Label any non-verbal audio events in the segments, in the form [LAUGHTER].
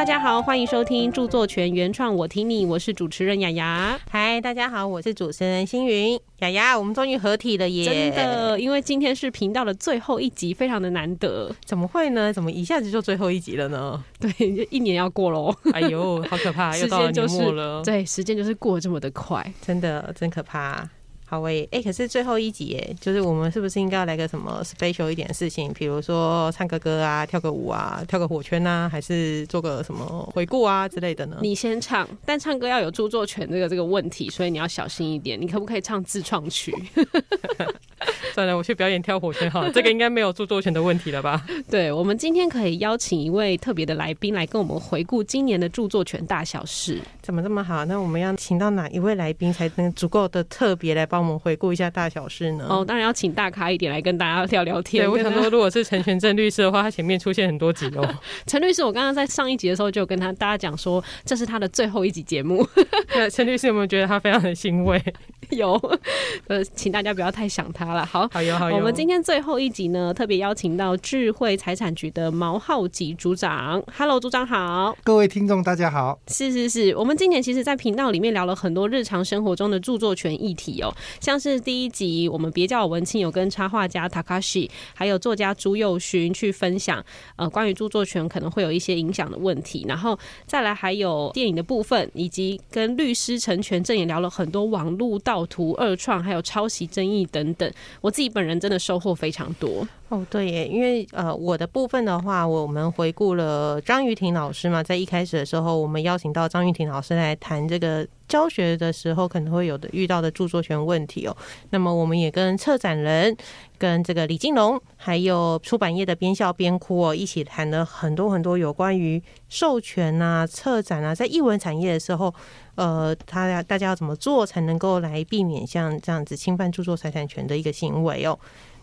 大家好，欢迎收听著作权原创，我听你，我是主持人雅雅。嗨，大家好，我是主持人星云。雅雅，我们终于合体了耶！真的，因为今天是频道的最后一集，非常的难得。怎么会呢？怎么一下子就最后一集了呢？对，一年要过喽。哎呦，好可怕，[LAUGHS] 又到年末了。对，时间就是过这么的快，真的真可怕。好诶，哎，可是最后一集诶，就是我们是不是应该要来个什么 special 一点的事情？比如说唱个歌啊，跳个舞啊，跳个火圈啊，还是做个什么回顾啊之类的呢？你先唱，但唱歌要有著作权这个这个问题，所以你要小心一点。你可不可以唱自创曲？[LAUGHS] 算了，我去表演跳火圈好了，这个应该没有著作权的问题了吧？[LAUGHS] 对，我们今天可以邀请一位特别的来宾来跟我们回顾今年的著作权大小事。怎么这么好？那我们要请到哪一位来宾才能足够的特别来帮我们回顾一下大小事呢？哦，当然要请大咖一点来跟大家聊聊天。对，我想 [LAUGHS] 说，如果是陈全正律师的话，他前面出现很多集哦。[LAUGHS] 陈律师，我刚刚在上一集的时候就跟他大家讲说，这是他的最后一集节目。[LAUGHS] 陈律师有没有觉得他非常的欣慰？有，呃，请大家不要太想他了。好，好有好有。我们今天最后一集呢，特别邀请到智慧财产局的毛浩吉组长。Hello，组长好。各位听众大家好。是是是，我们今年其实，在频道里面聊了很多日常生活中的著作权议题哦，像是第一集我们别叫我文青，有跟插画家 Takashi，还有作家朱佑勋去分享，呃，关于著作权可能会有一些影响的问题。然后再来还有电影的部分，以及跟律师陈全正也聊了很多网络盗。图二创还有抄袭争议等等，我自己本人真的收获非常多哦。对耶，因为呃，我的部分的话，我们回顾了张玉婷老师嘛，在一开始的时候，我们邀请到张玉婷老师来谈这个教学的时候可能会有的遇到的著作权问题哦。那么我们也跟策展人、跟这个李金龙，还有出版业的边笑边哭哦，一起谈了很多很多有关于授权啊、策展啊，在译文产业的时候。呃，他大家要怎么做才能够来避免像这样子侵犯著作财产权的一个行为哦？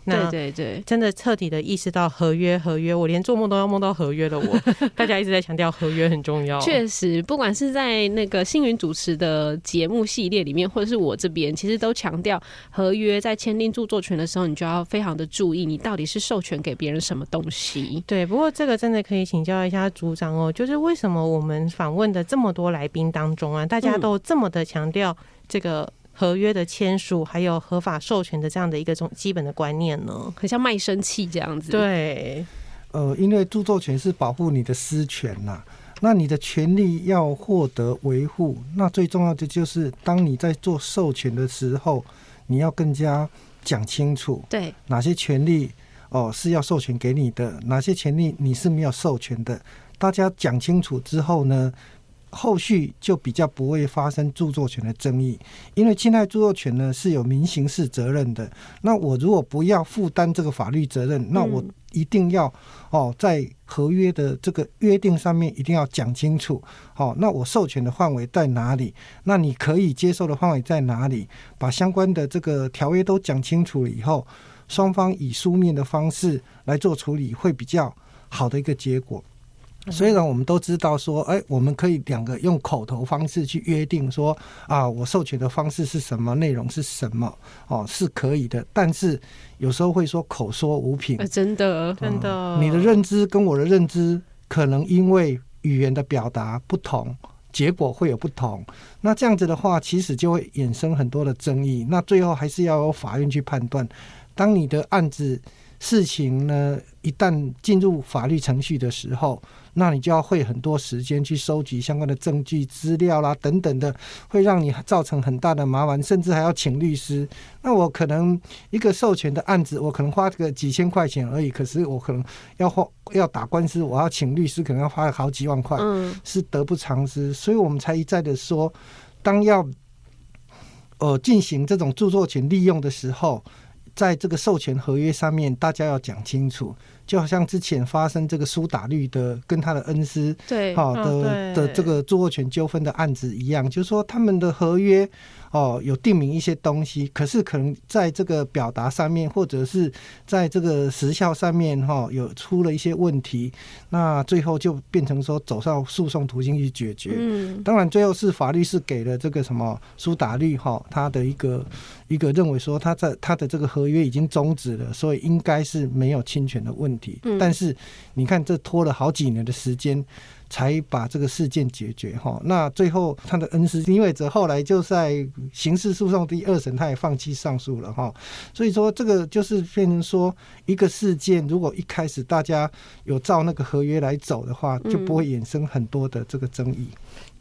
对对对，真的彻底的意识到合约合约，我连做梦都要梦到合约的。我 [LAUGHS] 大家一直在强调合约很重要，确实，不管是在那个星云主持的节目系列里面，或者是我这边，其实都强调合约在签订著作权的时候，你就要非常的注意，你到底是授权给别人什么东西。对，不过这个真的可以请教一下组长哦，就是为什么我们访问的这么多来宾当中啊，大家都这么的强调这个。合约的签署，还有合法授权的这样的一个种基本的观念呢，很像卖身契这样子。对，呃，因为著作权是保护你的私权呐，那你的权利要获得维护，那最重要的就是当你在做授权的时候，你要更加讲清楚，对，哪些权利哦是要授权给你的，哪些权利你是没有授权的，大家讲清楚之后呢？后续就比较不会发生著作权的争议，因为侵害著作权呢是有民刑事责任的。那我如果不要负担这个法律责任，那我一定要哦，在合约的这个约定上面一定要讲清楚。好，那我授权的范围在哪里？那你可以接受的范围在哪里？把相关的这个条约都讲清楚了以后，双方以书面的方式来做处理，会比较好的一个结果。虽然我们都知道说，哎，我们可以两个用口头方式去约定说，啊，我授权的方式是什么，内容是什么，哦，是可以的。但是有时候会说口说无凭，真的，真的，你的认知跟我的认知可能因为语言的表达不同，结果会有不同。那这样子的话，其实就会衍生很多的争议。那最后还是要由法院去判断。当你的案子事情呢，一旦进入法律程序的时候。那你就要会很多时间去收集相关的证据资料啦，等等的，会让你造成很大的麻烦，甚至还要请律师。那我可能一个授权的案子，我可能花个几千块钱而已，可是我可能要花要打官司，我要请律师，可能要花好几万块，嗯，是得不偿失。所以我们才一再的说，当要呃进行这种著作权利用的时候，在这个授权合约上面，大家要讲清楚。就好像之前发生这个苏打绿的跟他的恩师对好的的这个著作权纠纷的案子一样，就是说他们的合约。哦，有定名一些东西，可是可能在这个表达上面，或者是在这个时效上面，哈，有出了一些问题，那最后就变成说走上诉讼途径去解决。嗯，当然最后是法律是给了这个什么苏打绿哈，他的一个一个认为说他在他的这个合约已经终止了，所以应该是没有侵权的问题。嗯，但是你看这拖了好几年的时间。才把这个事件解决哈。那最后他的恩师林伟哲后来就在刑事诉讼第二审，他也放弃上诉了哈。所以说这个就是变成说一个事件，如果一开始大家有照那个合约来走的话，就不会衍生很多的这个争议。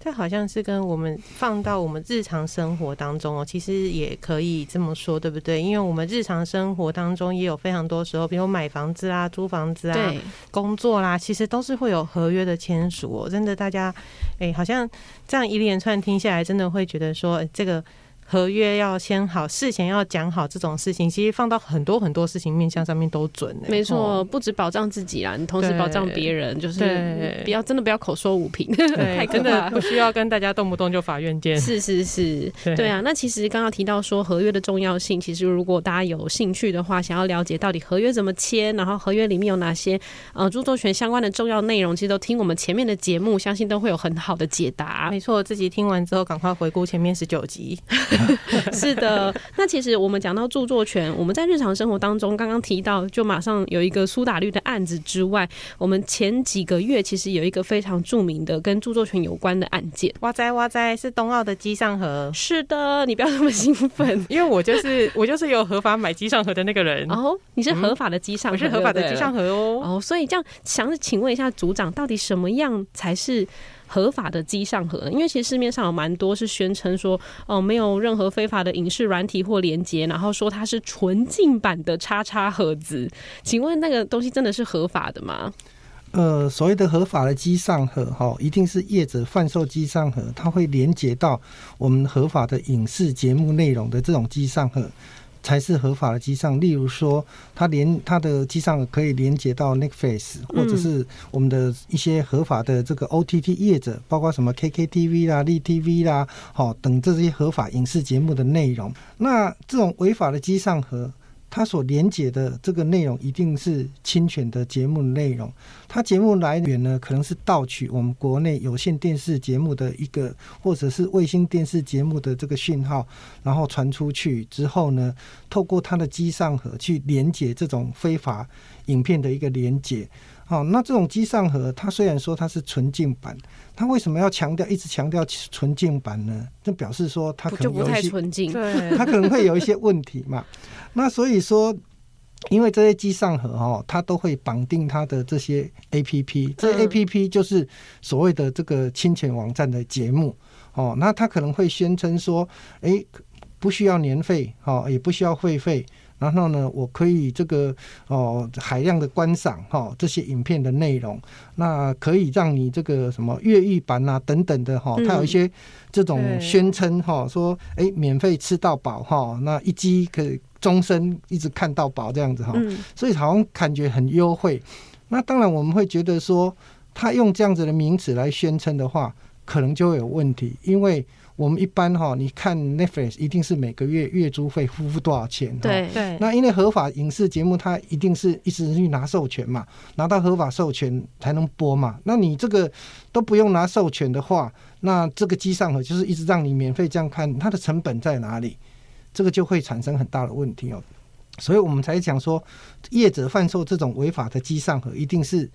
这好像是跟我们放到我们日常生活当中哦，其实也可以这么说，对不对？因为我们日常生活当中也有非常多时候，比如买房子啊、租房子啊、工作啦，其实都是会有合约的签署哦。真的，大家哎，好像这样一连串听下来，真的会觉得说这个。合约要签好，事前要讲好这种事情，其实放到很多很多事情面向上面都准。没错，不止保障自己啦，你同时保障别人，就是不要真的不要口说无凭，[LAUGHS] 太真的不需要跟大家动不动就法院见。是是是，对啊。那其实刚刚提到说合约的重要性，其实如果大家有兴趣的话，想要了解到底合约怎么签，然后合约里面有哪些呃著作权相关的重要内容，其实都听我们前面的节目，相信都会有很好的解答。没错，自己听完之后赶快回顾前面十九集。[LAUGHS] [LAUGHS] 是的，那其实我们讲到著作权，我们在日常生活当中刚刚提到，就马上有一个苏打绿的案子之外，我们前几个月其实有一个非常著名的跟著作权有关的案件。哇塞哇塞，是冬奥的机上盒。是的，你不要那么兴奋，因为我就是我就是有合法买机上盒的那个人。哦，你是合法的机上，我是合法的机上盒哦。哦，所以这样想请问一下组长，到底什么样才是？合法的机上盒，因为其实市面上有蛮多是宣称说，哦，没有任何非法的影视软体或连接，然后说它是纯净版的叉叉盒子。请问那个东西真的是合法的吗？呃，所谓的合法的机上盒，哈，一定是业者贩售机上盒，它会连接到我们合法的影视节目内容的这种机上盒。才是合法的机上，例如说，它连它的机上可以连接到 Netflix，或者是我们的一些合法的这个 OTT 业者，包括什么 KKTV 啦、立 TV 啦，好等这些合法影视节目的内容。那这种违法的机上盒。它所连接的这个内容一定是侵权的节目内容，它节目来源呢可能是盗取我们国内有线电视节目的一个，或者是卫星电视节目的这个讯号，然后传出去之后呢，透过它的机上盒去连接这种非法影片的一个连接。好，那这种机上盒，它虽然说它是纯净版，它为什么要强调一直强调纯净版呢？就表示说它可能有一些，它可能会有一些问题嘛。那所以说，因为这些机上盒哦，它都会绑定它的这些 A P P，这 A P P 就是所谓的这个侵权网站的节目哦。那它可能会宣称说，哎，不需要年费，哈，也不需要会费。然后呢，我可以这个哦海量的观赏哈这些影片的内容，那可以让你这个什么越狱版啊等等的哈，它有一些这种宣称哈，说哎免费吃到饱哈，那一机可以终身一直看到饱这样子哈，所以好像感觉很优惠。那当然我们会觉得说，他用这样子的名词来宣称的话，可能就会有问题，因为。我们一般哈，你看 Netflix 一定是每个月月租费付付多少钱？对对。那因为合法影视节目，它一定是一直去拿授权嘛，拿到合法授权才能播嘛。那你这个都不用拿授权的话，那这个机上盒就是一直让你免费这样看，它的成本在哪里？这个就会产生很大的问题哦。所以我们才讲说，业者贩售这种违法的机上盒，一定是。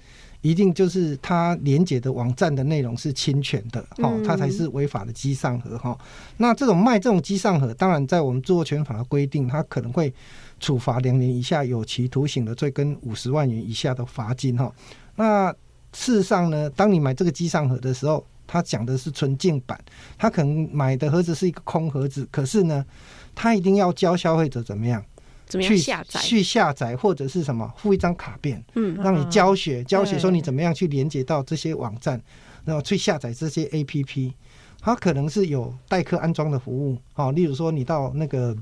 一定就是它连接的网站的内容是侵权的，哈，它才是违法的机上盒，哈。那这种卖这种机上盒，当然在我们著作权法的规定，它可能会处罚两年以下有期徒刑的罪跟五十万元以下的罚金，哈。那事实上呢，当你买这个机上盒的时候，他讲的是纯净版，他可能买的盒子是一个空盒子，可是呢，他一定要教消费者怎么样？去下载，去下载或者是什么附一张卡片，嗯，让你教学教学说你怎么样去连接到这些网站，然后去下载这些 A P P，它可能是有代客安装的服务，哦，例如说你到那个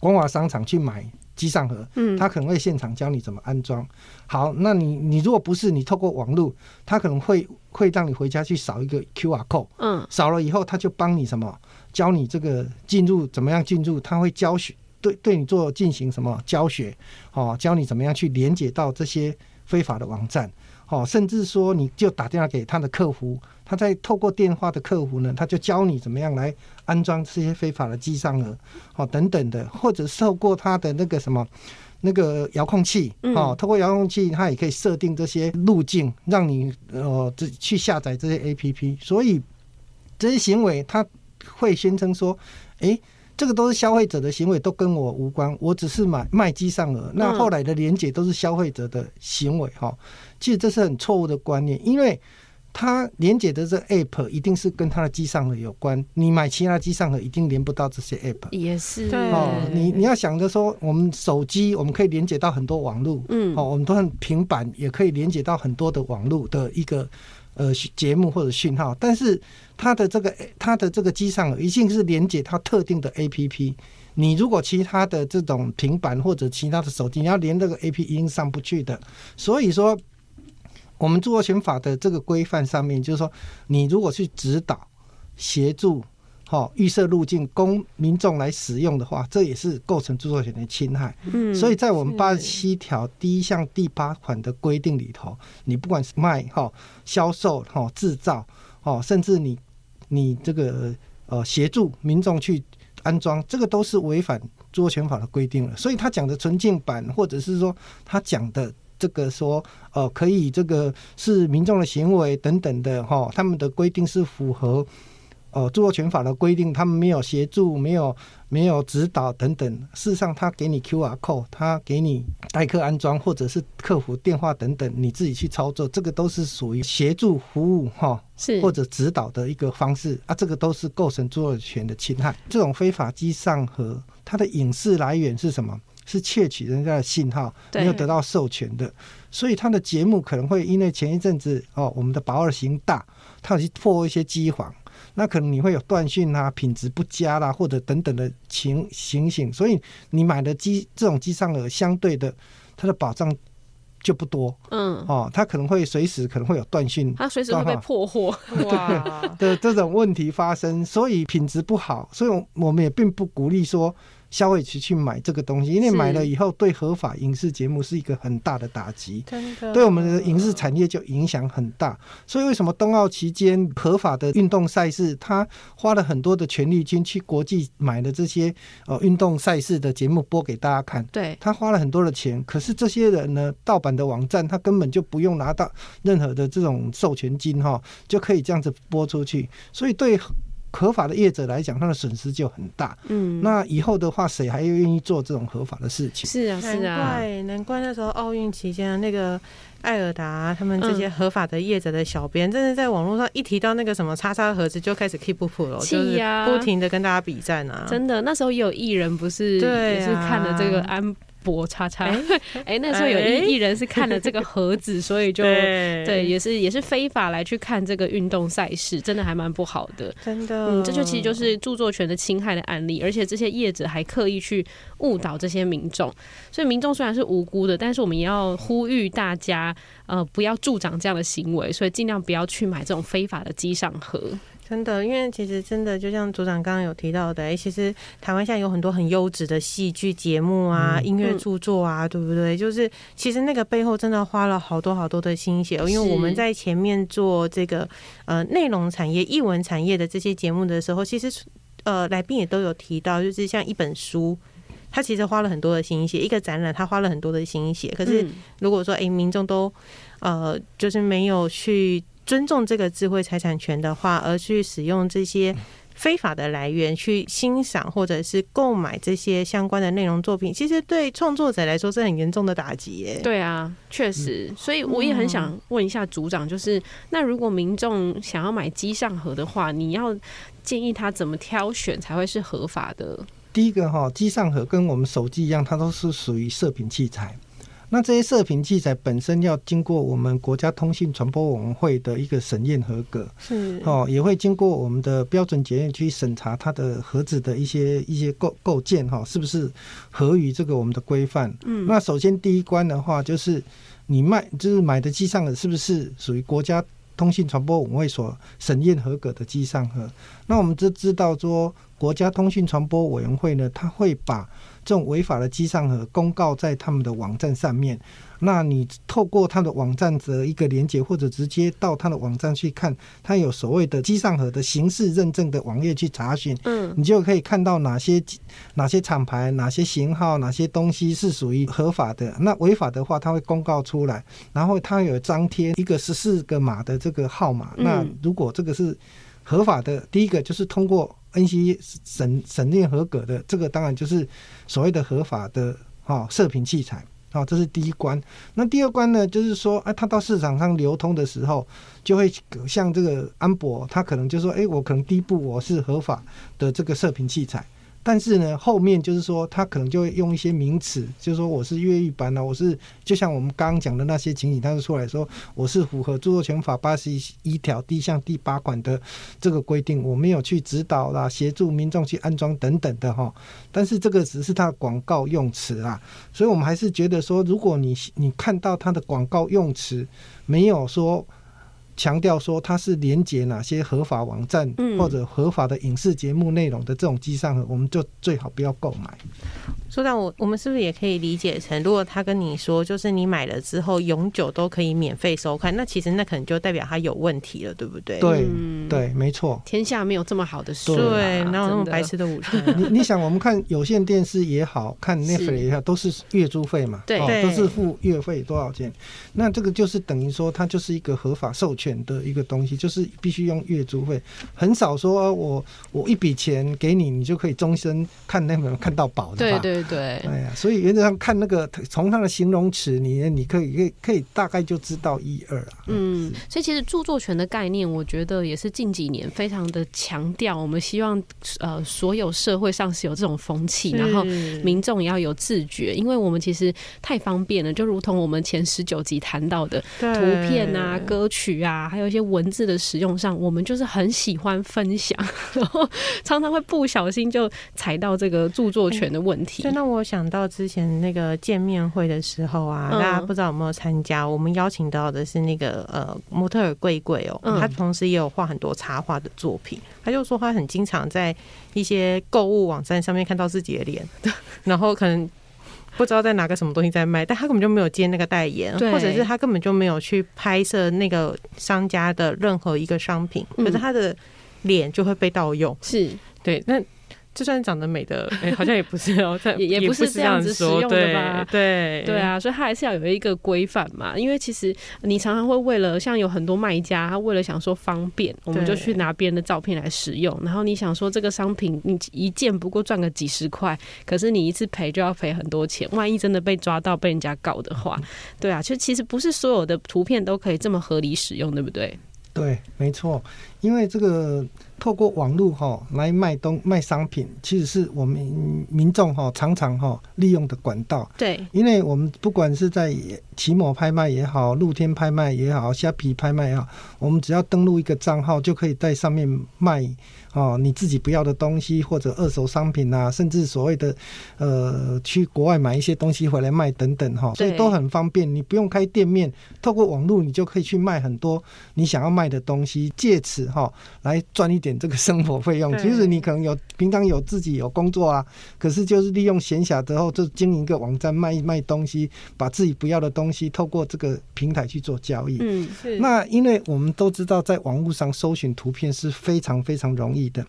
光华商场去买机上盒，嗯，他可能会现场教你怎么安装。好，那你你如果不是你透过网络，他可能会会让你回家去扫一个 Q R code，嗯，扫了以后他就帮你什么教你这个进入怎么样进入，他会教学。对，对你做进行什么教学，哦，教你怎么样去连接到这些非法的网站，哦，甚至说你就打电话给他的客服，他在透过电话的客服呢，他就教你怎么样来安装这些非法的机上额，哦，等等的，或者透过他的那个什么那个遥控器嗯哦，透过遥控器，它也可以设定这些路径，让你呃这去下载这些 A P P。所以这些行为，它会宣称说，诶，这个都是消费者的行为，都跟我无关，我只是买卖机上额。那嗯后来的连结都是消费者的行为哈、其实这是很错误的观念，因为它连接的这 app 一定是跟它的机上盒有关，你买其他机上盒一定连不到这些 app。也是。哦，你你要想着说，我们手机我们可以连接到很多网络，嗯。哦，我们都很平板也可以连接到很多的网络的一个呃节目或者讯号，但是它的这个它的这个机上一定是连接它特定的 APP。你如果其他的这种平板或者其他的手机，你要连这个 APP 一定上不去的。所以说，我们著作权法的这个规范上面，就是说，你如果去指导、协助、好、预设路径供民众来使用的话，这也是构成著作权的侵害。嗯所以在我们是八十七条第一项第八款的规定里头，你不管是卖哈、销售哈、制造哦，甚至你你这个呃协助民众去安装，这个都是违反著作权法的规定了。所以他讲的纯净版，或者是说他讲的。这个说，呃，可以这个是民众的行为等等的哈、他们的规定是符合呃著作权法的规定，他们没有协助，没有没有指导等等。事实上，他给你 QR code，他给你代客安装或者是客服电话等等，你自己去操作，这个都是属于协助服务哈、是或者指导的一个方式啊，这个都是构成著作权的侵害。这种非法机上和，它的影视来源是什么？是窃取人家的信号，没有得到授权的，所以他的节目可能会因为前一阵子哦，我们的保二型大，他有去破一些机房，那可能你会有断讯啊、品质不佳啦，或者等等的情情形，所以你买的机这种机上耳相对的，它的保障就不多。嗯，哦，它可能会随时可能会有断讯。它随时会被破获，[LAUGHS] 哇，[LAUGHS] 的这种问题发生，所以品质不好，所以我们也并不鼓励说消费者去买这个东西，因为买了以后对合法影视节目是一个很大的打击。对我们的影视产业就影响很大，所以为什么冬奥期间合法的运动赛事，他花了很多的权利金去国际买了这些呃运动赛事的节目播给大家看，对，他花了很多的钱，可是这些人呢，盗版的网站他根本就不用拿到任何的这种授权金哈，就可以这样子播出去，所以对合法的业者来讲，他的损失就很大。嗯，那以后的话，谁还愿意做这种合法的事情？是啊难是啊，怪难怪那时候奥运期间那个艾尔达他们这些合法的业者的小编，真的在网络上一提到那个什么叉叉盒子就开始 keep 不了，就是呀不停的跟大家比战啊，真的，那时候也有艺人不是对啊。也是看了这个安博叉叉，哎 [LAUGHS] 哎，那时候有一艺艺人是看了这个盒子，[LAUGHS] 所以就对。对，也是也是非法来去看这个运动赛事，真的还蛮不好的。真的，嗯，这就其实就是著作权的侵害的案例，而且这些业者还刻意去误导这些民众，所以民众虽然是无辜的，但是我们也要呼吁大家，呃，不要助长这样的行为，所以尽量不要去买这种非法的机上盒。真的，因为其实真的就像组长刚刚有提到的，哎，其实台湾现在有很多很优质的戏剧节目啊、嗯音乐著作啊，对不对？就是其实那个背后真的花了好多好多的心血哦，因为我们在前面做这个呃内容产业、艺文产业的这些节目的时候，其实呃来宾也都有提到，就是像一本书。他其实花了很多的心血，一个展览他花了很多的心血。可是嗯如果说，诶民众都呃，就是没有去尊重这个智慧财产权的话，而去使用这些非法的来源去欣赏或者是购买这些相关的内容作品，其实对创作者来说是很严重的打击耶。对啊，确实，所以我也很想问一下组长，就是那如果民众想要买机上盒的话，你要建议他怎么挑选才会是合法的？第一个哈，机上盒跟我们手机一样，它都是属于射频器材。那这些射频器材本身要经过我们国家通信传播委员会的一个审验合格，是哦，也会经过我们的标准检验去审查它的盒子的一些一些构构件哈，是不是合于这个我们的规范？嗯那首先第一关的话，就是你卖就是买的机上的是不是属于国家通信传播委员会所审验合格的机上盒？那我们就知道说，国家通讯传播委员会呢，他会把这种违法的机上盒公告在他们的网站上面。那你透过他的网站的一个连接，或者直接到他的网站去看，他有所谓的机上盒的形式认证的网页去查询，嗯，你就可以看到哪些哪些厂牌、哪些型号、哪些东西是属于合法的。那违法的话，他会公告出来，然后他有张贴一个十四个码的这个号码。嗯那如果这个是合法的，第一个就是通过 NC 审审验合格的，这个当然就是所谓的合法的哈、射频器材。好、这是第一关。那第二关呢，就是说，哎、它到市场上流通的时候，就会像这个安博，它可能就说，哎、我可能第一步我是合法的这个射频器材，但是呢，后面就是说，他可能就会用一些名词，就是说我是越狱版啊，我是就像我们刚刚讲的那些情景，他就出来说我是符合著作权法八十一条第一项第八款的这个规定，我没有去指导啦、协助民众去安装等等的哈。但是这个只是它的广告用词啦，所以我们还是觉得说，如果你你看到它的广告用词没有说。强调说它是连接哪些合法网站嗯或者合法的影视节目内容的这种机上盒，我们就最好不要购买。说到我，我们是不是也可以理解成，如果他跟你说，就是你买了之后永久都可以免费收看，那其实那可能就代表他有问题了，对不对？对嗯对，没错。天下没有这么好的事，[LAUGHS] 对，哪有那么白痴的午餐？你你想，我们看有线电视也好看 Netflix 也好，都是月租费嘛，对哦对都是付月费多少钱？那这个就是等于说，它就是一个合法授权的一个东西，就是必须用月租费，很少说呃我我一笔钱给你，你就可以终身看那本看到饱的对吧。对对，哎呀，所以原则上看那个从它的形容词，你你可以可以可以大概就知道一二啊。嗯，所以其实著作权的概念，我觉得也是近几年非常的强调。我们希望呃，所有社会上是有这种风气，然后民众也要有自觉，因为我们其实太方便了，就如同我们前十九集谈到的对图片啊、歌曲啊，还有一些文字的使用上，我们就是很喜欢分享，然后常常会不小心就踩到这个著作权的问题所以。那我想到之前那个见面会的时候啊，嗯大家不知道有没有参加？我们邀请到的是那个呃模特儿贵贵哦，嗯他同时也有画很多插画的作品。他就说他很经常在一些购物网站上面看到自己的脸，然后可能。不知道在拿个什么东西在卖，但他根本就没有接那个代言，或者是他根本就没有去拍摄那个商家的任何一个商品，嗯。可是他的脸就会被盗用。是，对，那就算长得美的，哎、好像也不是哦，[LAUGHS] 这也也不是是这样子使用的吧对对对，啊，所以它还是要有一个规范嘛。因为其实你常常会为了像有很多卖家，他为了想说方便，我们就去拿别人的照片来使用。然后你想说这个商品你一件不过赚个几十块，可是你一次赔就要赔很多钱。万一真的被抓到被人家告的话，对啊，就其实不是所有的图片都可以这么合理使用，对不对？对，没错，因为这个透过网络哈来卖东卖商品，其实是我们民众哈常常哈利用的管道。对，因为我们不管是在奇摩拍卖也好，露天拍卖也好，虾皮拍卖也好，我们只要登录一个账号，就可以在上面卖哦你自己不要的东西，或者二手商品啊，甚至所谓的呃去国外买一些东西回来卖等等哈，所以都很方便。你不用开店面，透过网络你就可以去卖很多你想要卖的东西，借此哈来赚一点这个生活费用。对其实你可能有平常有自己有工作啊，可是就是利用闲暇之后，就经营一个网站卖一卖东西，把自己不要的东西透过这个平台去做交易。嗯，是那因为我们都知道，在网络上搜寻图片是非常非常容易的。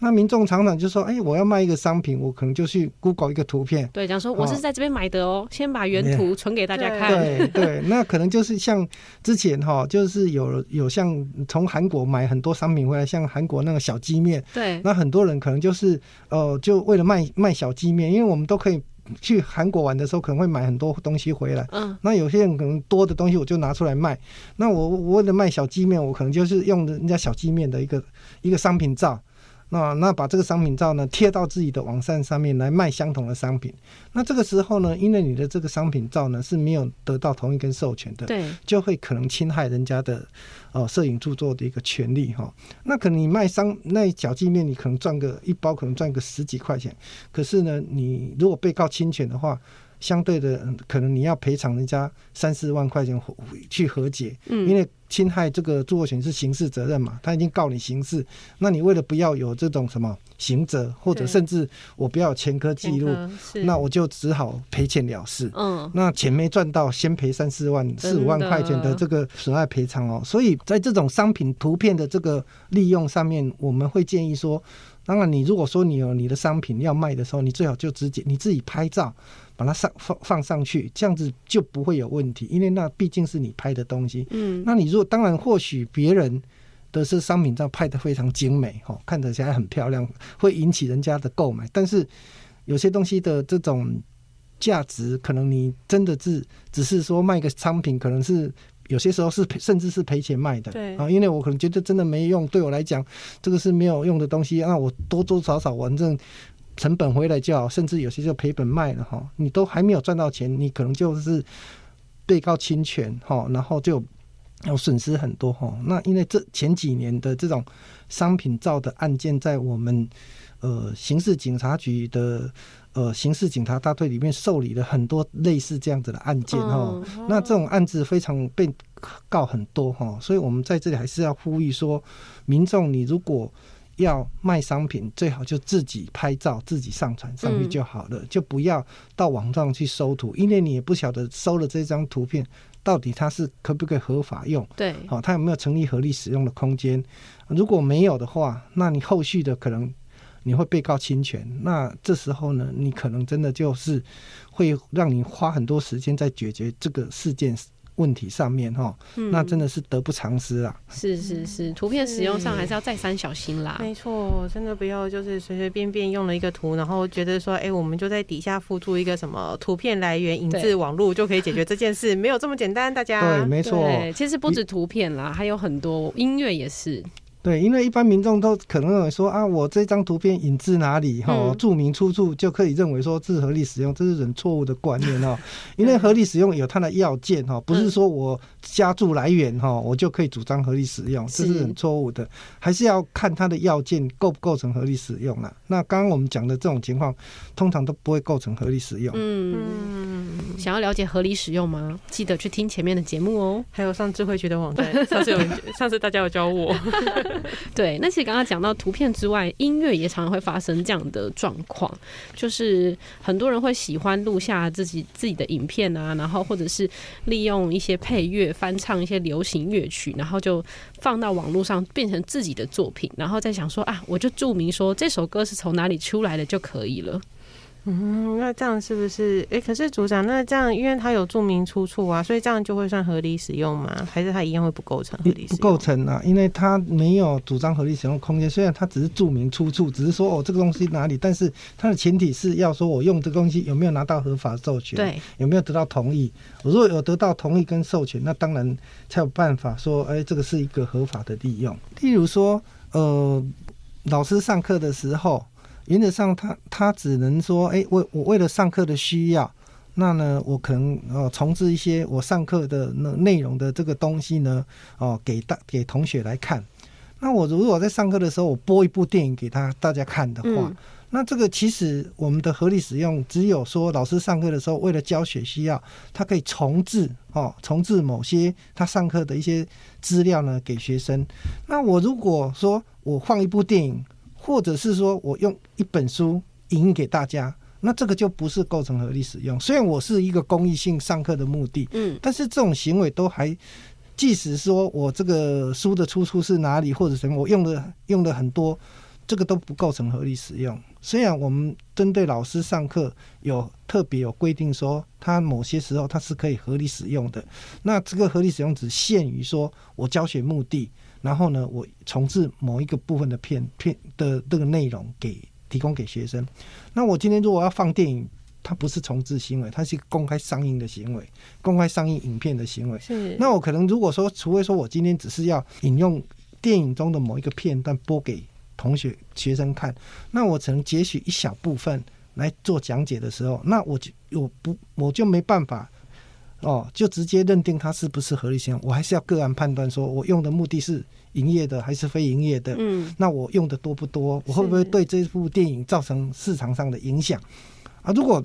那民众常常就说：“哎，我要卖一个商品，我可能就去 Google 一个图片。”对，讲说我是在这边买的哦，先把原图存给大家看。对对，那可能就是像之前哈，就是有有像从韩国买很多商品回来，像韩国那个小鸡面，对，那很多人可能就是呃，就为了卖卖小鸡面，因为我们都可以去韩国玩的时候，可能会买很多东西回来。嗯，那有些人可能多的东西我就拿出来卖。那我我为了卖小鸡面，我可能就是用人家小鸡面的一个一个商品照。那那把这个商品照呢贴到自己的网站上面来卖相同的商品。那这个时候呢，因为你的这个商品照呢是没有得到同一根授权的，对，就会可能侵害人家的呃摄影著作的一个权利哈。那可能你卖商那小纪面，你可能赚个一包可能赚个十几块钱，可是呢，你如果被告侵权的话，相对的，嗯可能你要赔偿人家三四万块钱去和解，嗯，因为侵害这个著作权是刑事责任嘛，他已经告你刑事，那你为了不要有这种什么刑责，或者甚至我不要有前科记录，那我就只好赔钱了事。嗯。那钱没赚到，先赔三四万、四五万块钱的这个损害赔偿哦。所以在这种商品图片的这个利用上面，我们会建议说，当然你如果说你有你的商品要卖的时候，你最好就直接你自己拍照，把它上放放上去，这样子就不会有问题，因为那毕竟是你拍的东西。嗯那你如果当然或许别人的是商品照拍的非常精美哦，看得起来很漂亮，会引起人家的购买，但是有些东西的这种价值，可能你真的是只是说卖个商品，可能是。有些时候是赔甚至是赔钱卖的，对啊，因为我可能觉得真的没用，对我来讲，这个是没有用的东西，那我多多少少反正成本回来就好，甚至有些就赔本卖了哈，你都还没有赚到钱，你可能就是被告侵权哈，然后就有损失很多哈。那因为这前几年的这种商品照的案件，在我们呃刑事警察局的呃刑事警察大队里面受理了很多类似这样子的案件哈。嗯那这种案子非常被告很多哈，所以我们在这里还是要呼吁说，民众你如果要卖商品，最好就自己拍照、自己上传上去就好了，就不要到网上去收图，因为你也不晓得收了这张图片到底它是可不可以合法用。对，好、它有没有成立合理使用的空间？如果没有的话，那你后续的可能你会被告侵权。那这时候呢，你可能真的就是会让你花很多时间在解决这个事件问题上面哈、嗯那真的是得不偿失啊。是是是，图片使用上还是要再三小心啦。没错，真的不要就是随随便便用了一个图，然后觉得说，哎、我们就在底下附注一个什么图片来源引对自网络就可以解决这件事，没有这么简单，大家。对，没错。对，其实不止图片啦，还有很多音乐也是。对，因为一般民众都可能认为说啊，我这张图片引自哪里哈，嗯注明出处就可以认为说这是合理使用，这是很错误的观念哦。因为合理使用有它的要件哈，不是说我加注来源哈，我就可以主张合理使用，这是是很错误的，还是要看它的要件构不构成合理使用啦。那刚刚我们讲的这种情况，通常都不会构成合理使用。嗯，嗯，想要了解合理使用吗？记得去听前面的节目哦。还有上智慧局的网站，上次有，上次大家有教我，[LAUGHS] [LAUGHS] 对，那其实刚刚讲到图片之外，音乐也常常会发生这样的状况，就是很多人会喜欢录下自己自己的影片啊，然后或者是利用一些配乐翻唱一些流行乐曲，然后就放到网络上变成自己的作品，然后再想说啊，我就注明说这首歌是从哪里出来的就可以了。嗯，那这样是不是？哎、可是组长，那这样因为它有注明出处啊，所以这样就会算合理使用吗？还是它一样会不构成合理使不？构成啊，因为它没有主张合理使用空间。虽然它只是注明出处，只是说哦这个东西哪里，但是它的前提是要说我用这个东西有没有拿到合法授权，，对，有没有得到同意。我如果有得到同意跟授权，那当然才有办法说，哎，这个是一个合法的利用。例如说，呃，老师上课的时候，原则上他他只能说，哎，为我为了上课的需要。那呢，我可能呃重置一些我上课的那内容的这个东西呢，哦，给大给同学来看。那我如果在上课的时候，我播一部电影给他大家看的话，嗯那这个其实我们的合理使用，只有说老师上课的时候为了教学需要，他可以重置哦，重置某些他上课的一些资料呢给学生。那我如果说我放一部电影，或者是说我用一本书引印给大家，那这个就不是构成合理使用。虽然我是一个公益性上课的目的，嗯，但是这种行为都还，即使说我这个书的出处是哪里或者什么，我用的用的很多，这个都不构成合理使用。虽然我们针对老师上课有特别有规定说，他某些时候他是可以合理使用的，那这个合理使用只限于说我教学目的，然后呢，我重置某一个部分的片片的这个内容给提供给学生。那我今天如果要放电影，它不是重置行为，它是公开上映的行为，公开上映影片的行为。是那我可能如果说，除非说我今天只是要引用电影中的某一个片段播给同学学生看，那我只能截取一小部分来做讲解的时候，那我就我不我就没办法哦，就直接认定它是不是合理使用，我还是要个案判断，说我用的目的是营业的还是非营业的，嗯，那我用的多不多？我会不会对这部电影造成市场上的影响？啊，如果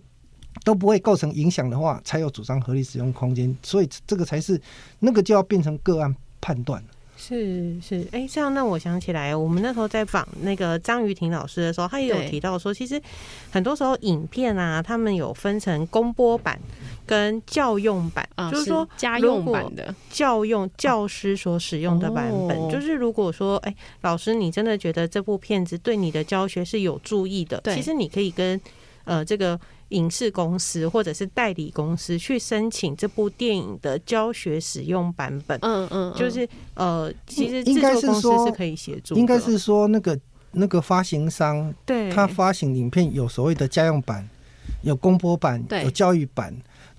都不会构成影响的话，才有主张合理使用空间。所以这个才是那个就要变成个案判断。是是，哎，这样让我想起来，我们那时候在访那个张雨婷老师的时候，他也有提到说，其实很多时候影片啊，他们有分成公播版跟教用版，就是说家用版的教用教师所使用的版本。就是如果说，哎，老师你真的觉得这部片子对你的教学是有注意的，其实你可以跟呃这个。影视公司或者是代理公司去申请这部电影的教学使用版本，嗯嗯，就是呃，其实制作公司是可以协助，应该是说那个那个发行商，对，他发行影片有所谓的家用版，有公播版，有教育版。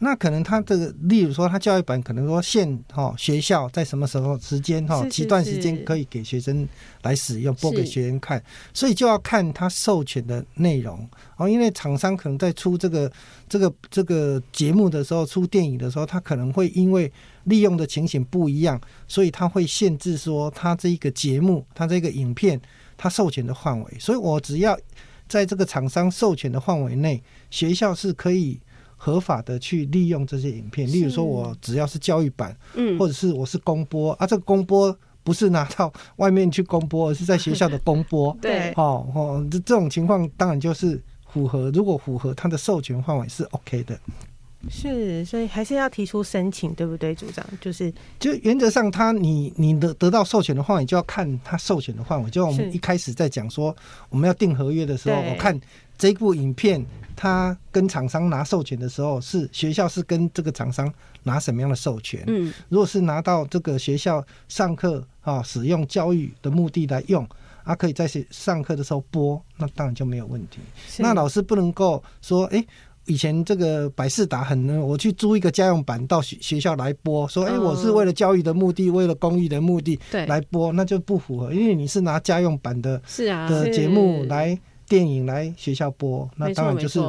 那可能他这个，例如说，他教育版可能说限哈学校在什么时候时间哈，几段时间可以给学生来使用，播给学生看，所以就要看他授权的内容哦。因为厂商可能在出这个这个这个节目的时候，出电影的时候，他可能会因为利用的情形不一样，所以他会限制说他这一个节目，他这个影片，他授权的范围。所以我只要在这个厂商授权的范围内，学校是可以。合法的去利用这些影片，例如说，我只要是教育版，嗯，或者是我是公播啊，这个公播不是拿到外面去公播，而是在学校的公播，[LAUGHS] 对，哦哦，这这种情况当然就是符合，如果符合它的授权范围是 OK 的，是，所以还是要提出申请，对不对，组长？就是，就原则上，他你你得得到授权的话，你就要看他授权的范围，就我们一开始在讲说我们要订合约的时候，我看这部影片。他跟厂商拿授权的时候，是学校是跟这个厂商拿什么样的授权？嗯，如果是拿到这个学校上课啊，使用教育的目的来用，啊，可以在学上课的时候播，那当然就没有问题。那老师不能够说，哎，以前这个百事达很，我去租一个家用版到学学校来播，说，哎，我是为了教育的目的，为了公益的目的来播，那就不符合，因为你是拿家用版的，是啊，的节目来。电影来学校播，那当然就是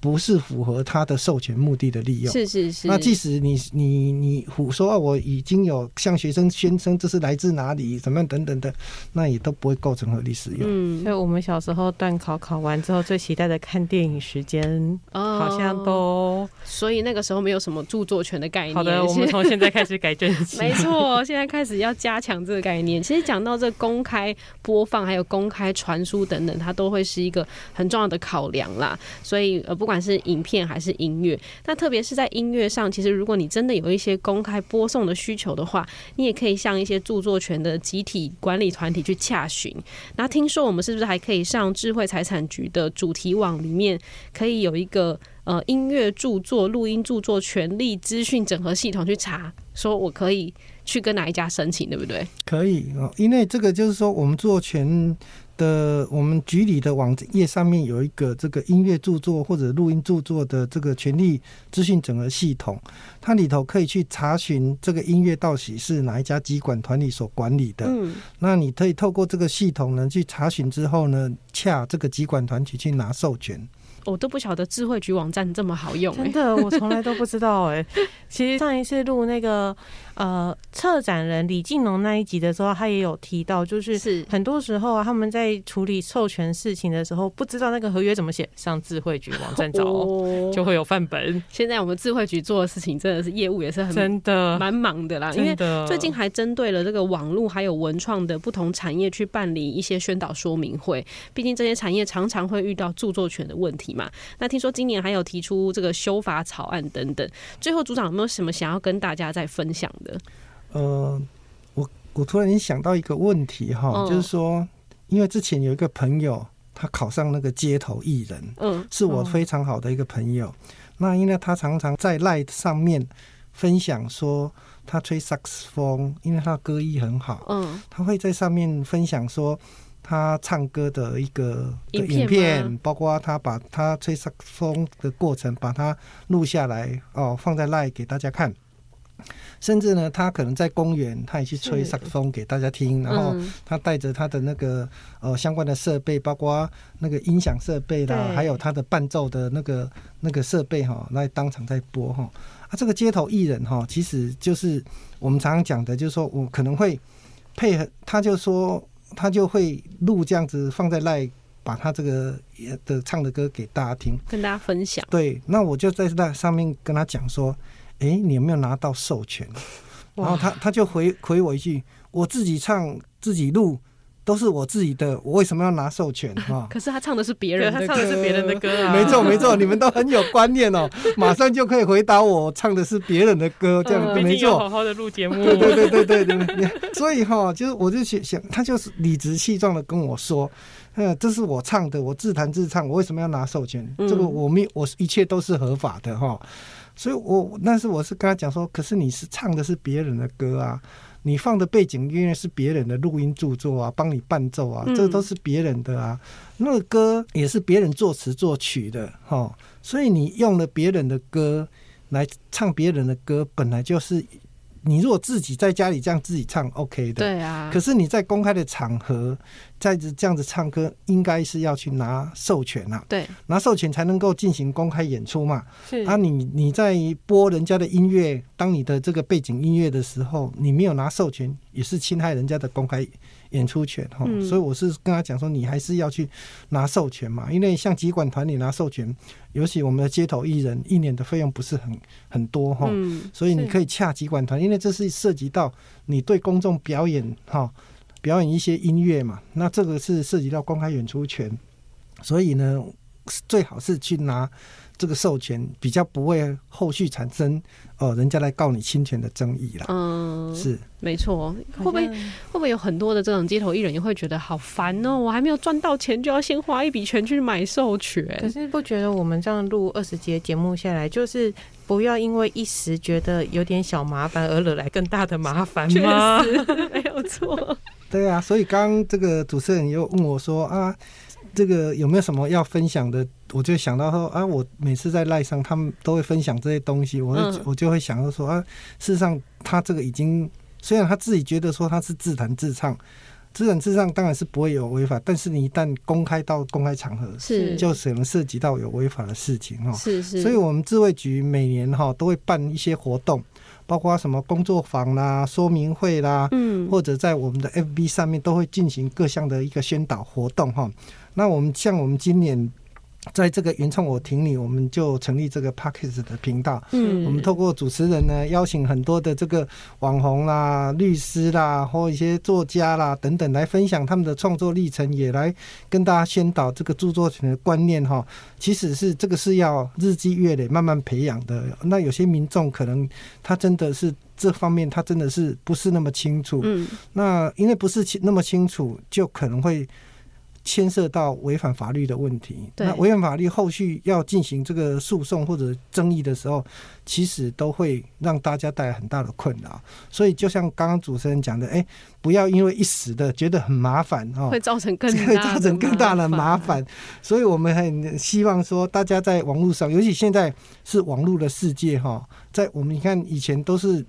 不是符合他的授权目的的利用。是是是。那即使你你你胡说，我已经有向学生宣称这是来自哪里，怎么样等等的，那也都不会构成合理使用。嗯，所以我们小时候段考考完之后，最期待的看电影时间，好像都，所以那个时候没有什么著作权的概念。好的，我们从现在开始改正。没错，现在开始要加强这个概念。其实讲到这公开播放，还有公开传输等等，它都会是一个很重要的考量啦。所以呃，不管是影片还是音乐，那特别是在音乐上，其实如果你真的有一些公开播送的需求的话，你也可以向一些著作权的集体管理团体去洽询。那听说我们是不是还可以上智慧财产局的主题网里面，可以有一个呃音乐著作、录音著作权利资讯整合系统去查，说我可以去跟哪一家申请，对不对？可以哦，因为这个就是说我们著作权。的我们局里的网页上面有一个这个音乐著作或者录音著作的这个权利资讯整合系统，它里头可以去查询这个音乐到底是哪一家机管团体所管理的。嗯，那你可以透过这个系统呢去查询之后呢，洽这个机管团体去拿授权。我都不晓得智慧局网站这么好用，真的，我从来都不知道哎。[LAUGHS] 其实上一次录那个呃策展人李进龙那一集的时候，他也有提到，就是是很多时候啊，他们在处理授权事情的时候，不知道那个合约怎么写，上智慧局网站找哦就会有范本。现在我们智慧局做的事情真的是业务也是很真的蛮忙的啦，因为最近还针对了这个网络还有文创的不同产业去办理一些宣导说明会。毕竟这些产业常常会遇到著作权的问题。嘛，那听说今年还有提出这个修法草案等等。最后组长有没有什么想要跟大家再分享的？呃，我我突然想到一个问题哈，就是说，因为之前有一个朋友他考上那个街头艺人，嗯，是我非常好的一个朋友。那因为他常常在 Light 上面分享说他吹萨克斯风，因为他歌艺很好，嗯，他会在上面分享说。他唱歌的一个影片，包括他把他吹萨克斯风的过程，把它录下来哦，放在 live 给大家看。甚至呢，他可能在公园，他也去吹萨克风给大家听。然后他带着他的那个呃相关的设备，包括那个音响设备啦，还有他的伴奏的那个那个设备哈，来当场在播哈。啊，这个街头艺人哈，其实就是我们常常讲的，就是说我可能会配合，他就说。他就会录这样子放在赖把他这个的唱的歌给大家听，跟大家分享。对，那我就在那上面跟他讲说，哎，你有没有拿到授权？然后他他就回回我一句，我自己唱自己录。都是我自己的，我为什么要拿授权 [LAUGHS] 啊？可是他唱的是别人，他唱的是别人的歌啊。没错没错，你们都很有观念哦，[LAUGHS] 马上就可以回答我唱的是别人的歌，这样没错。好好的录节目，对对对对对对。[LAUGHS] 所以哈，就是我就想，他就是理直气壮的跟我说，嗯，这是我唱的，我自弹自唱，我为什么要拿授权？这个我没，我一切都是合法的哈。所以我但是我是跟他讲说，可是你是唱的是别人的歌啊。你放的背景音乐是别人的录音著作啊，帮你伴奏啊，这都是别人的啊。那个歌也是别人作词作曲的，哈。所以你用了别人的歌来唱别人的歌，本来就是。你如果自己在家里这样自己唱，OK 的。对啊。可是你在公开的场合，在这样子唱歌，应该是要去拿授权啊。对。拿授权才能够进行公开演出嘛。是。啊，你你在播人家的音乐，当你的这个背景音乐的时候，你没有拿授权，也是侵害人家的公开。演出权哈，所以我是跟他讲说，你还是要去拿授权嘛，因为像集管团你拿授权，尤其我们的街头艺人一年的费用不是很很多哈，所以你可以洽集管团，因为这是涉及到你对公众表演哈，表演一些音乐嘛，那这个是涉及到公开演出权，所以呢，最好是去拿。这个授权比较不会后续产生哦，人家来告你侵权的争议了。嗯，是没错。会不会会不会有很多的这种街头艺人也会觉得好烦哦？我还没有赚到钱，就要先花一笔钱去买授权。可是不觉得我们这样录二十节节目下来，就是不要因为一时觉得有点小麻烦而惹来更大的麻烦吗？没有错。对啊，所以刚刚这个主持人又问我说啊。这个有没有什么要分享的？我就想到说啊，我每次在赖上，他们都会分享这些东西，我我就会想到说啊，事实上他这个已经虽然他自己觉得说他是自弹自唱，自弹自唱当然是不会有违法，但是你一旦公开到公开场合，是就可能涉及到有违法的事情哈。是是，所以我们智慧局每年哈都会办一些活动。包括什么工作坊啦、说明会啦，嗯，或者在我们的 FB 上面都会进行各项的一个宣导活动哈。那我们像我们今年。在这个原创我挺你，我们就成立这个 p a c k e s 的频道。嗯，我们透过主持人呢，邀请很多的这个网红啦、律师啦，或一些作家啦等等来分享他们的创作历程，也来跟大家宣导这个著作权的观念哈。其实是这个是要日积月累慢慢培养的。那有些民众可能他真的是这方面他真的是不是那么清楚。嗯，那因为不是清那么清楚，就可能会。牵涉到违反法律的问题，那违反法律后续要进行这个诉讼或者争议的时候，其实都会让大家带来很大的困扰。所以就像刚刚主持人讲的，哎，不要因为一时的觉得很麻烦哦，会造成更 [LAUGHS] 会造成更大的麻烦。所以我们很希望说，大家在网络上，尤其现在是网络的世界哈，在我们你看以前都是，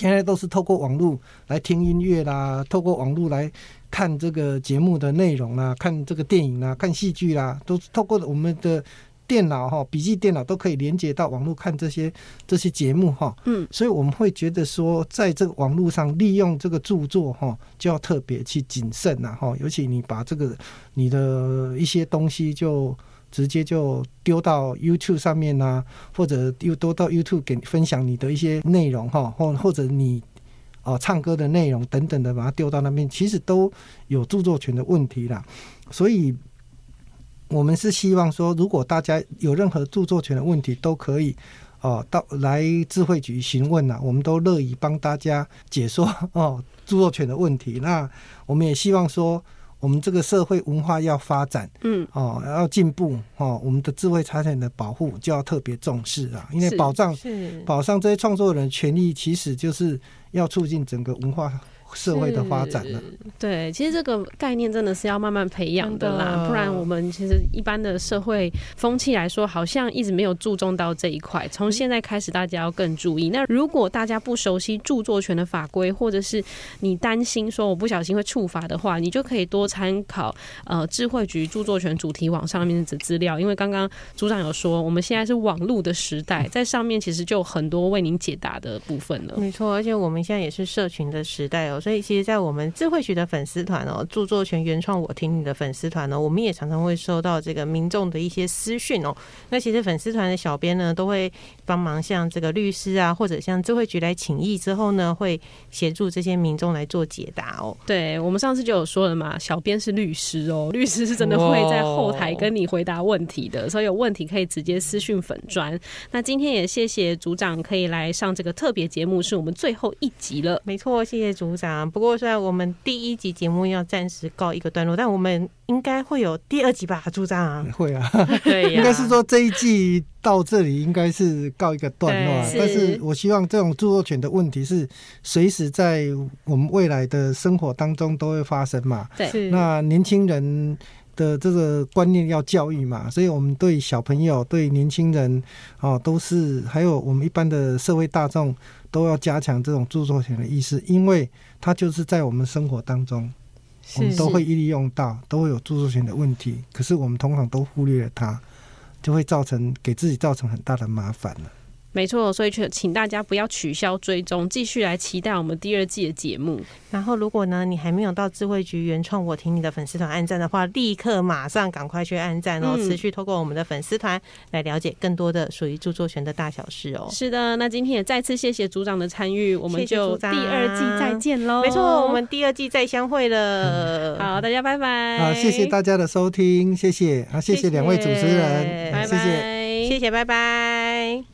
现在都是透过网络来听音乐啦，透过网络来。看这个节目的内容啦，看这个电影啦，看戏剧啦，都透过我们的电脑哈，笔记电脑都可以连接到网络看这些这些节目哈。嗯，所以我们会觉得说，在这个网络上利用这个著作哈，就要特别去谨慎呐哈。尤其你把这个你的一些东西就直接就丢到 YouTube 上面呐，或者又多到 YouTube 给分享你的一些内容哈，或或者你。哦，唱歌的内容等等的，把它丢到那边，其实都有著作权的问题啦。所以，我们是希望说，如果大家有任何著作权的问题，都可以哦到来智慧局询问呐，我们都乐意帮大家解说哦著作权的问题。那我们也希望说。我们这个社会文化要发展，嗯，哦，要进步，哦，我们的智慧财产的保护就要特别重视啊，因为保障保障这些创作人权利，其实就是要促进整个文化。社会的发展了，对，其实这个概念真的是要慢慢培养的啦，不然我们其实一般的社会风气来说，好像一直没有注重到这一块。从现在开始，大家要更注意。那如果大家不熟悉著作权的法规，或者是你担心说我不小心会触法的话，你就可以多参考呃智慧局著作权主题网上面的资料，因为刚刚组长有说，我们现在是网络的时代，在上面其实就很多为您解答的部分了。没错，而且我们现在也是社群的时代哦。哦。所以其实，在我们智慧局的粉丝团哦，著作权原创我听你的粉丝团呢，我们也常常会收到这个民众的一些私讯哦。那其实粉丝团的小编呢，都会帮忙向这个律师啊，或者向智慧局来请益之后呢，会协助这些民众来做解答哦。对我们上次就有说了嘛，小编是律师哦，律师是真的会在后台跟你回答问题的，所以有问题可以直接私讯粉砖。那今天也谢谢组长可以来上这个特别节目，是我们最后一集了。没错，谢谢组长。不过虽然我们第一集节目要暂时告一个段落，但我们应该会有第二集吧，朱章啊？会啊，[LAUGHS] 对，应该是说这一季到这里应该是告一个段落，对但是是我希望这种著作权的问题是随时在我们未来的生活当中都会发生嘛。对，那年轻人的这个观念要教育嘛，所以我们对小朋友、对年轻人哦，都是还有我们一般的社会大众都要加强这种著作权的意识，因为它就是在我们生活当中，我们都会利用到，都会有著作权的问题，可是我们通常都忽略了它，就会造成给自己造成很大的麻烦了。没错，所以请请大家不要取消追踪，继续来期待我们第二季的节目。然后，如果呢你还没有到智慧局原创我听你的粉丝团按赞的话，立刻马上赶快去按赞哦！嗯持续透过我们的粉丝团来了解更多的属于著作权的大小事哦。是的，那今天也再次谢谢组长的参与，我们就第二季再见喽。没错，我们第二季再相会了。[LAUGHS] 好，大家拜拜。好，谢谢大家的收听，谢谢好，谢谢两位主持人，拜拜。谢谢。谢谢，拜拜。